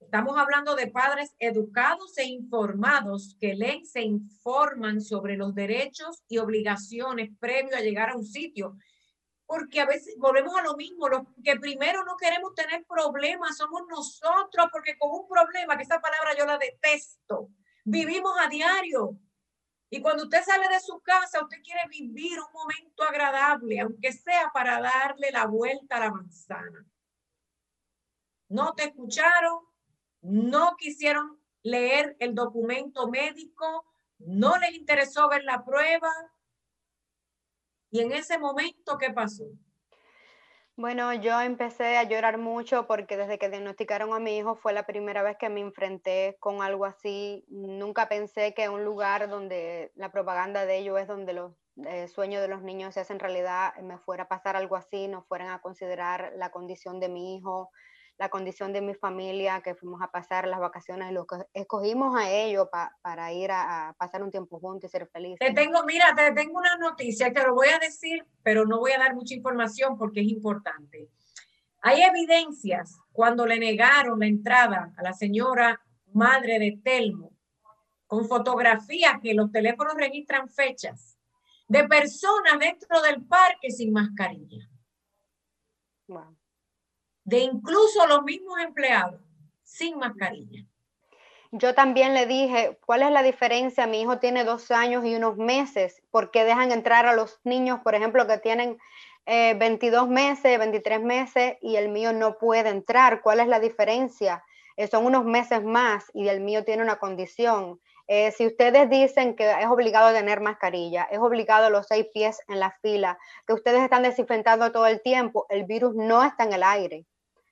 Estamos hablando de padres educados e informados que leen, se informan sobre los derechos y obligaciones previo a llegar a un sitio porque a veces volvemos a lo mismo, lo que primero no queremos tener problemas, somos nosotros, porque con un problema, que esa palabra yo la detesto, vivimos a diario. Y cuando usted sale de su casa, usted quiere vivir un momento agradable, aunque sea para darle la vuelta a la manzana. No te escucharon, no quisieron leer el documento médico, no les interesó ver la prueba, y en ese momento, ¿qué pasó? Bueno, yo empecé a llorar mucho porque desde que diagnosticaron a mi hijo fue la primera vez que me enfrenté con algo así. Nunca pensé que un lugar donde la propaganda de ellos es donde los eh, sueños de los niños se hacen realidad, me fuera a pasar algo así, no fueran a considerar la condición de mi hijo, la condición de mi familia, que fuimos a pasar las vacaciones, lo que escogimos a ellos para ir a, pasar un tiempo juntos y ser felices. Te tengo, mira, te tengo una noticia, te lo voy a decir, pero no voy a dar mucha información porque es importante. Hay evidencias cuando le negaron la entrada a la señora madre de Telmo, con fotografías que los teléfonos registran fechas, de personas dentro del parque sin mascarilla. Wow de incluso los mismos empleados sin mascarilla. Yo también le dije, ¿cuál es la diferencia? Mi hijo tiene dos años y unos meses. ¿Por qué dejan entrar a los niños, por ejemplo, que tienen 22 eh, meses, 23 meses y el mío no puede entrar? ¿Cuál es la diferencia? Eh, son unos meses más y el mío tiene una condición. Eh, si ustedes dicen que es obligado tener mascarilla, es obligado los seis pies en la fila, que ustedes están desinfectando todo el tiempo, el virus no está en el aire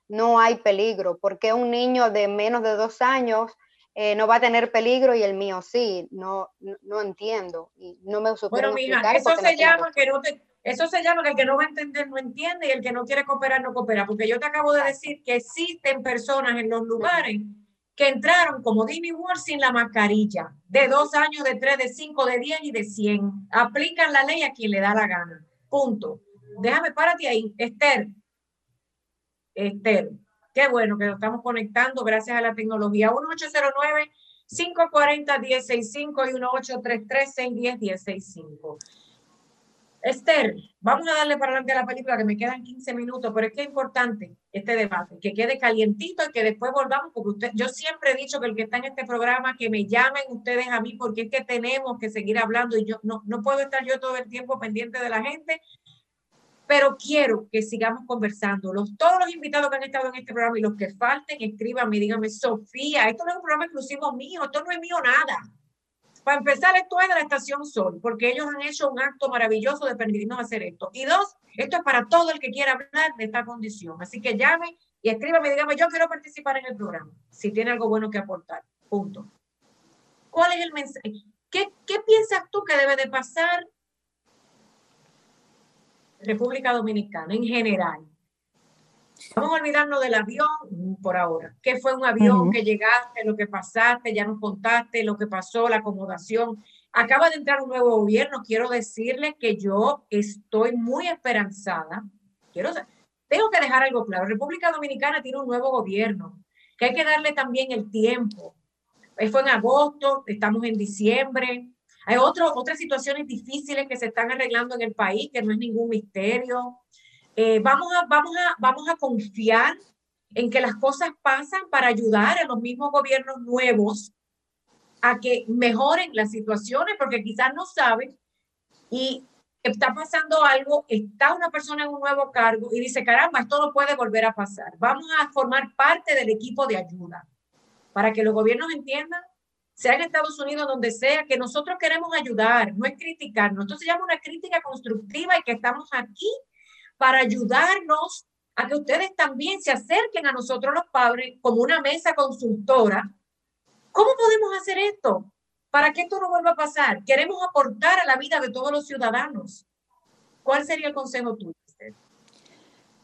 no hay peligro, porque un niño de menos de dos años eh, no va a tener peligro y el mío sí, no, no, entiendo y no me Bueno, mija, eso se llama que no eso se llama que el que no va a entender no entiende y el que no quiere cooperar no coopera, porque yo te acabo de decir que existen personas en los lugares que entraron como Dimi Ward sin la mascarilla, de dos años, de tres, de cinco, de diez y de cien. Aplican la ley a quien le da la gana. Punto. Déjame, párate ahí. Esther, Esther. Qué bueno que nos estamos conectando gracias a la tecnología. 1809 540 1065 y 1833 610 1065. Esther, vamos a darle para adelante a la película que me quedan 15 minutos, pero es que es importante este debate, que quede calientito y que después volvamos, porque usted, yo siempre he dicho que el que está en este programa, que me llamen ustedes a mí, porque es que tenemos que seguir hablando y yo no, no puedo estar yo todo el tiempo pendiente de la gente, pero quiero que sigamos conversando. Los, todos los invitados que han estado en este programa y los que falten, escríbanme, díganme, Sofía, esto no es un programa exclusivo mío, esto no es mío nada. Para empezar, esto es de la Estación Sol, porque ellos han hecho un acto maravilloso de permitirnos hacer esto. Y dos, esto es para todo el que quiera hablar de esta condición. Así que llame y escríbame, dígame, yo quiero participar en el programa, si tiene algo bueno que aportar. Punto. ¿Cuál es el mensaje? ¿Qué, qué piensas tú que debe de pasar República Dominicana en general. Vamos a olvidarnos del avión por ahora. ¿Qué fue un avión que llegaste, lo que pasaste, ya nos contaste, lo que pasó, la acomodación? Acaba de entrar un nuevo gobierno. Quiero decirle que yo estoy muy esperanzada. Quiero, tengo que dejar algo claro. República Dominicana tiene un nuevo gobierno, que hay que darle también el tiempo. Fue en agosto, estamos en diciembre. Hay otras situaciones difíciles que se están arreglando en el país, que no es ningún misterio. Eh, vamos, a, vamos, a, vamos a confiar en que las cosas pasan para ayudar a los mismos gobiernos nuevos a que mejoren las situaciones, porque quizás no saben y está pasando algo, está una persona en un nuevo cargo y dice, caramba, esto no puede volver a pasar. Vamos a formar parte del equipo de ayuda para que los gobiernos entiendan sea en Estados Unidos, donde sea, que nosotros queremos ayudar, no es criticar. Nosotros se llama una crítica constructiva y que estamos aquí para ayudarnos a que ustedes también se acerquen a nosotros los padres como una mesa consultora. ¿Cómo podemos hacer esto? Para que esto no vuelva a pasar. Queremos aportar a la vida de todos los ciudadanos. ¿Cuál sería el consejo tuyo?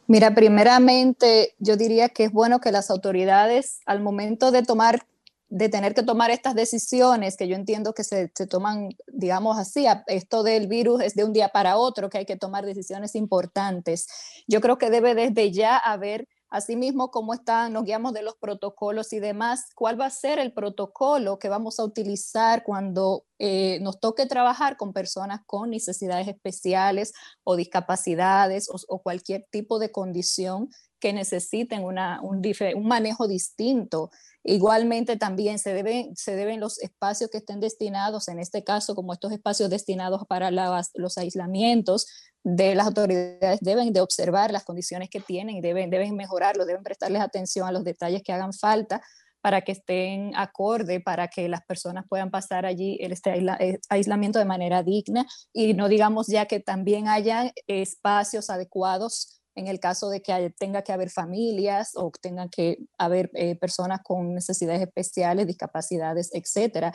Mira, primeramente yo diría que es bueno que las autoridades al momento de tomar de tener que tomar estas decisiones que yo entiendo que se, toman, digamos así, esto del virus es de un día para otro, que hay que tomar decisiones importantes. Yo creo que debe desde ya haber Asimismo, cómo están, nos guiamos de los protocolos y demás, cuál va a ser el protocolo que vamos a utilizar cuando eh, nos toque trabajar con personas con necesidades especiales o discapacidades o, cualquier tipo de condición que necesiten una, un, un manejo distinto. Igualmente también se deben, se deben los espacios que estén destinados, en este caso como estos espacios destinados para los aislamientos, de las autoridades deben de observar las condiciones que tienen deben, deben mejorarlo, deben prestarles atención a los detalles que hagan falta para que estén acorde, para que las personas puedan pasar allí este eh, aislamiento de manera digna. Y no digamos ya que también haya espacios adecuados en el caso de que tenga que haber familias o tengan que haber eh, personas con necesidades especiales, discapacidades, etcétera.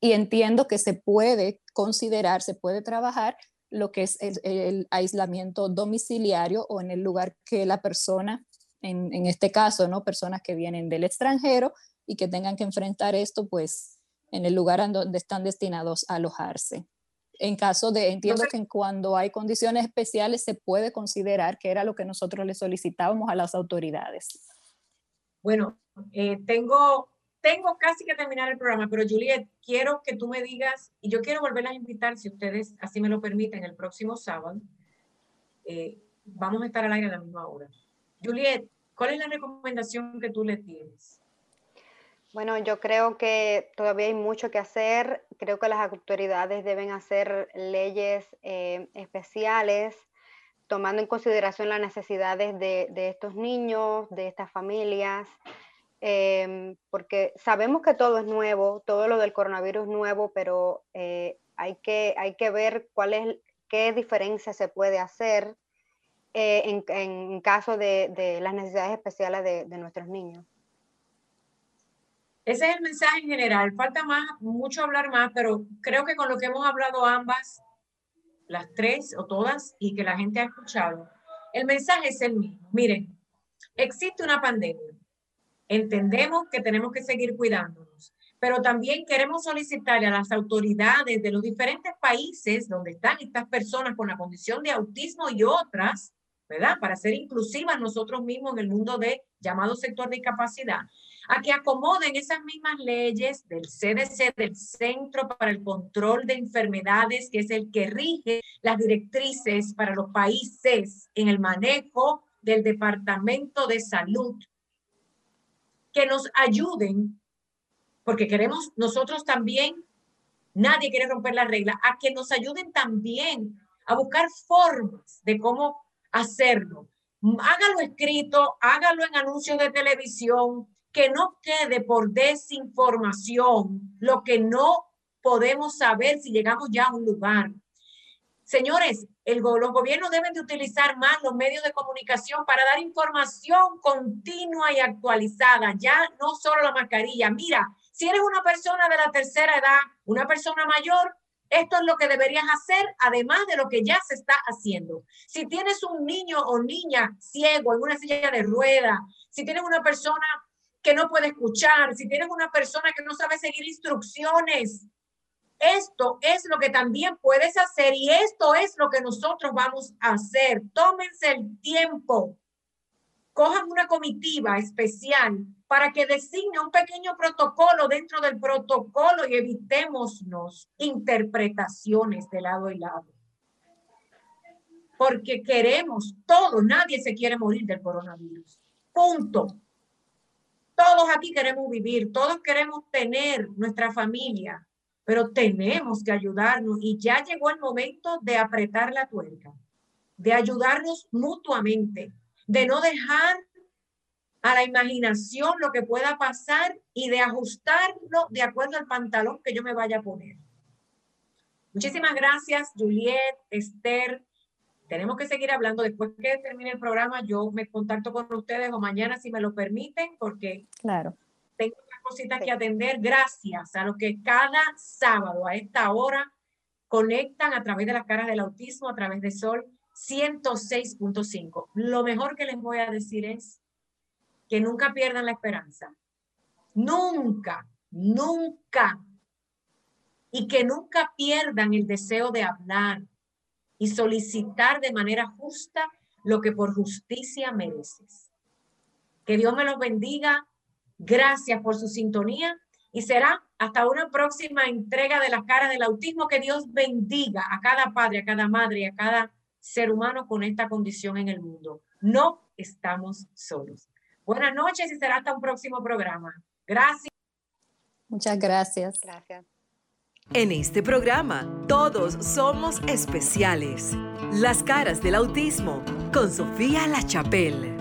Y entiendo que se puede considerar, se puede trabajar lo que es el, aislamiento domiciliario o en el lugar que la persona, en, en, este caso, ¿no? Personas que vienen del extranjero y que tengan que enfrentar esto, pues, en el lugar donde están destinados a alojarse. En caso de, entiendo que cuando hay condiciones especiales se puede considerar que era lo que nosotros le solicitábamos a las autoridades. Bueno, eh, tengo tengo casi que terminar el programa, pero Juliet, quiero que tú me digas, y yo quiero volverlas a invitar, si ustedes así me lo permiten, el próximo sábado. Eh, vamos a estar al aire a la misma hora. Juliet, ¿cuál es la recomendación que tú le tienes? Bueno, yo creo que todavía hay mucho que hacer. Creo que las autoridades deben hacer leyes eh, especiales, tomando en consideración las necesidades de, de estos niños, de estas familias. Em, porque sabemos que todo es nuevo, todo lo del coronavirus es nuevo, pero eh, hay, que, hay que ver cuál es, qué diferencia se puede hacer eh, en, en, caso de, de, las necesidades especiales de, de, nuestros niños. Ese es el mensaje en general. Falta más, mucho hablar más, pero creo que con lo que hemos hablado ambas, las tres o todas, y que la gente ha escuchado, el mensaje es el mismo. Miren, existe una pandemia Entendemos que tenemos que seguir cuidándonos, pero también queremos solicitarle a las autoridades de los diferentes países donde están estas personas con la condición de autismo y otras, ¿verdad? Para ser inclusivas nosotros mismos en el mundo de llamado sector de discapacidad, a que acomoden esas mismas leyes del CDC, del Centro para el Control de Enfermedades, que es el que rige las directrices para los países en el manejo del Departamento de Salud que nos ayuden, porque queremos nosotros también, nadie quiere romper la regla, a que nos ayuden también a buscar formas de cómo hacerlo. Hágalo escrito, hágalo en anuncios de televisión, que no quede por desinformación lo que no podemos saber si llegamos ya a un lugar. Señores, el, los gobiernos deben de utilizar más los medios de comunicación para dar información continua y actualizada, ya no solo la mascarilla. Mira, si eres una persona de la tercera edad, una persona mayor, esto es lo que deberías hacer, además de lo que ya se está haciendo. Si tienes un niño o niña ciego en una silla de rueda, si tienes una persona que no puede escuchar, si tienes una persona que no sabe seguir instrucciones, esto es lo que también puedes hacer y esto es lo que nosotros vamos a hacer. Tómense el tiempo, cojan una comitiva especial para que designe un pequeño protocolo dentro del protocolo y evitémonos interpretaciones de lado y lado. Porque queremos todo, nadie se quiere morir del coronavirus. Punto. Todos aquí queremos vivir, todos queremos tener nuestra familia, pero tenemos que ayudarnos y ya llegó el momento de apretar la tuerca, de ayudarnos mutuamente, de no dejar a la imaginación lo que pueda pasar y de ajustarlo de acuerdo al pantalón que yo me vaya a poner. Muchísimas gracias, Juliet, Esther. Tenemos que seguir hablando después que termine el programa. Yo me contacto con ustedes o mañana si me lo permiten, porque claro. tengo cositas que atender gracias a los que cada sábado a esta hora conectan a través de las caras del autismo, a través de Sol 106.5. Lo mejor que les voy a decir es que nunca pierdan la esperanza. Nunca, nunca. Y que nunca pierdan el deseo de hablar y solicitar de manera justa lo que por justicia mereces. Que Dios me los bendiga. Gracias por su sintonía y será hasta una próxima entrega de las caras del autismo. Que Dios bendiga a cada padre, a cada madre y a cada ser humano con esta condición en el mundo. No estamos solos. Buenas noches y será hasta un próximo programa. Gracias. Muchas gracias. Gracias. En este programa, todos somos especiales. Las caras del autismo con Sofía La Chapelle.